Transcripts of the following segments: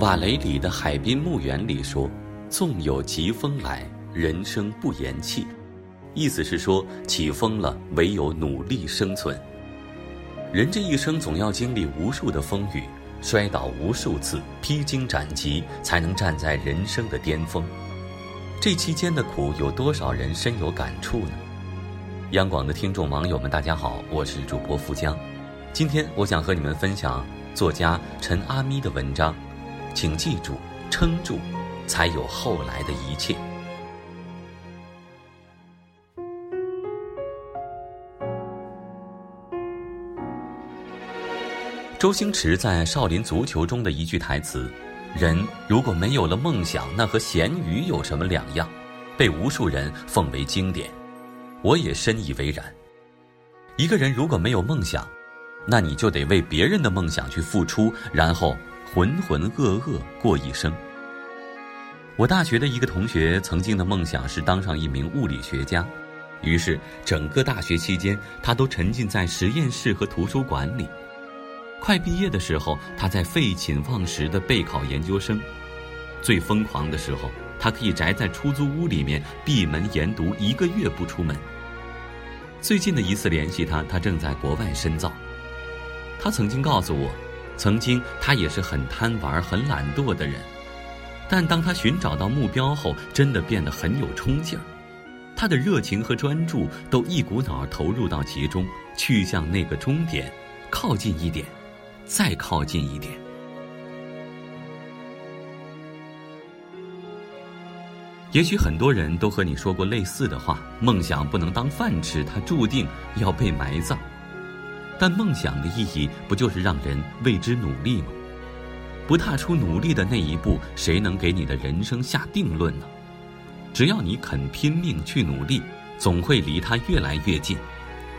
瓦雷里的《海滨墓园》里说：“纵有疾风来，人生不言弃。”意思是说，起风了，唯有努力生存。人这一生总要经历无数的风雨，摔倒无数次，披荆斩棘，才能站在人生的巅峰。这期间的苦，有多少人深有感触呢？央广的听众网友们，大家好，我是主播富江。今天我想和你们分享作家陈阿咪的文章。请记住，撑住，才有后来的一切。周星驰在《少林足球》中的一句台词：“人如果没有了梦想，那和咸鱼有什么两样？”被无数人奉为经典，我也深以为然。一个人如果没有梦想，那你就得为别人的梦想去付出，然后。浑浑噩噩过一生。我大学的一个同学曾经的梦想是当上一名物理学家，于是整个大学期间，他都沉浸在实验室和图书馆里。快毕业的时候，他在废寝忘食的备考研究生。最疯狂的时候，他可以宅在出租屋里面闭门研读一个月不出门。最近的一次联系他，他正在国外深造。他曾经告诉我。曾经，他也是很贪玩、很懒惰的人，但当他寻找到目标后，真的变得很有冲劲儿。他的热情和专注都一股脑投入到其中，去向那个终点，靠近一点，再靠近一点。也许很多人都和你说过类似的话：梦想不能当饭吃，它注定要被埋葬。但梦想的意义不就是让人为之努力吗？不踏出努力的那一步，谁能给你的人生下定论呢？只要你肯拼命去努力，总会离他越来越近。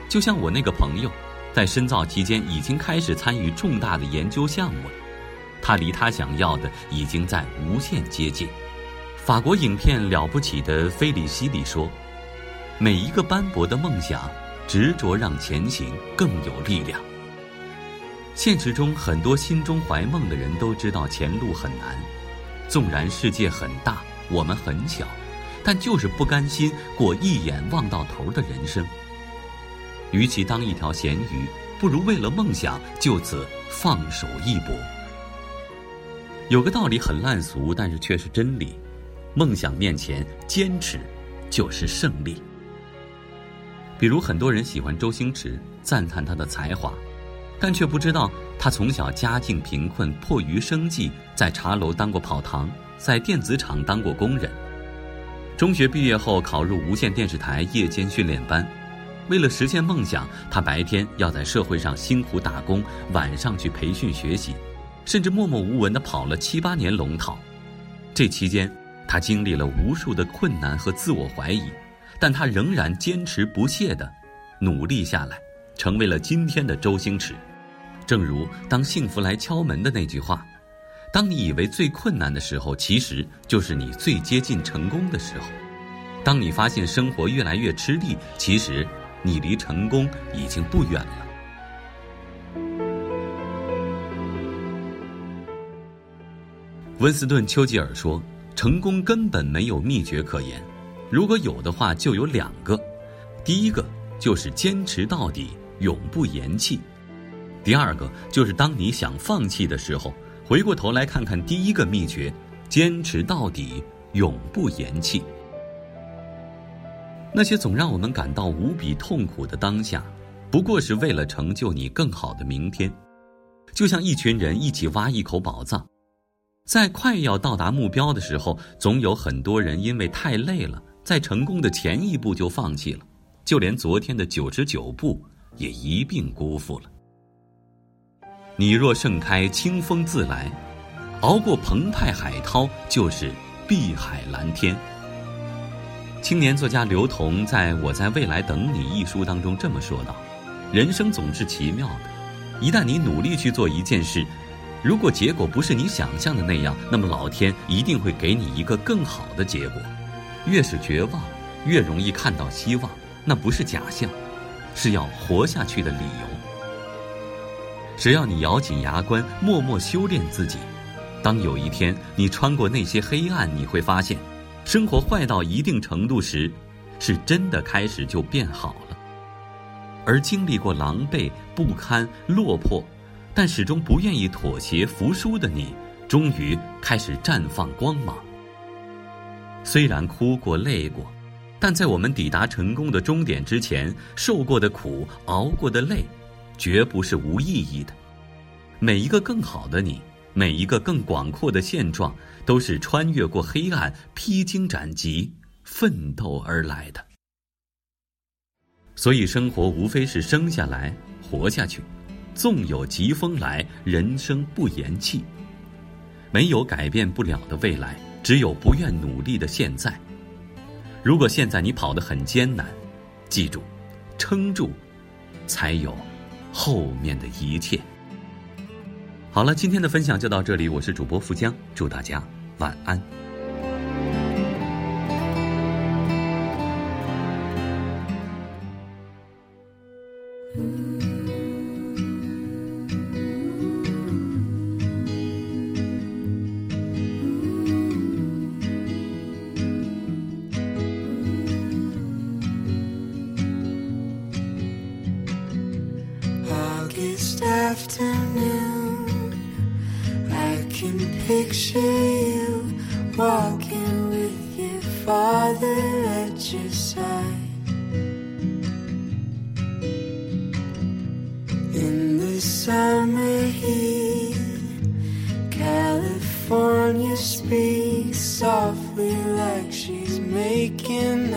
就像我那个朋友，在深造期间已经开始参与重大的研究项目了，他离他想要的已经在无限接近。法国影片《了不起的菲利西》里说：“每一个斑驳的梦想。”执着让前行更有力量。现实中，很多心中怀梦的人都知道前路很难，纵然世界很大，我们很小，但就是不甘心过一眼望到头的人生。与其当一条咸鱼，不如为了梦想就此放手一搏。有个道理很烂俗，但是却是真理：梦想面前，坚持就是胜利。比如很多人喜欢周星驰，赞叹他的才华，但却不知道他从小家境贫困，迫于生计，在茶楼当过跑堂，在电子厂当过工人。中学毕业后考入无线电视台夜间训练班，为了实现梦想，他白天要在社会上辛苦打工，晚上去培训学习，甚至默默无闻地跑了七八年龙套。这期间，他经历了无数的困难和自我怀疑。但他仍然坚持不懈地努力下来，成为了今天的周星驰。正如当幸福来敲门的那句话：“当你以为最困难的时候，其实就是你最接近成功的时候；当你发现生活越来越吃力，其实你离成功已经不远了。”温斯顿·丘吉尔说：“成功根本没有秘诀可言。”如果有的话，就有两个，第一个就是坚持到底，永不言弃；第二个就是当你想放弃的时候，回过头来看看第一个秘诀：坚持到底，永不言弃。那些总让我们感到无比痛苦的当下，不过是为了成就你更好的明天。就像一群人一起挖一口宝藏，在快要到达目标的时候，总有很多人因为太累了。在成功的前一步就放弃了，就连昨天的九十九步也一并辜负了。你若盛开，清风自来；熬过澎湃海涛，就是碧海蓝天。青年作家刘同在我在未来等你一书当中这么说道：“人生总是奇妙的，一旦你努力去做一件事，如果结果不是你想象的那样，那么老天一定会给你一个更好的结果。”越是绝望，越容易看到希望。那不是假象，是要活下去的理由。只要你咬紧牙关，默默修炼自己，当有一天你穿过那些黑暗，你会发现，生活坏到一定程度时，是真的开始就变好了。而经历过狼狈、不堪、落魄，但始终不愿意妥协服输的你，终于开始绽放光芒。虽然哭过、累过，但在我们抵达成功的终点之前，受过的苦、熬过的累，绝不是无意义的。每一个更好的你，每一个更广阔的现状，都是穿越过黑暗、披荆斩棘、奋斗而来的。所以，生活无非是生下来，活下去。纵有疾风来，人生不言弃。没有改变不了的未来，只有不愿努力的现在。如果现在你跑得很艰难，记住，撑住，才有后面的一切。好了，今天的分享就到这里，我是主播富江，祝大家晚安。August afternoon, I can picture you walking with your father at your side. In the summer heat, California speaks softly like she's making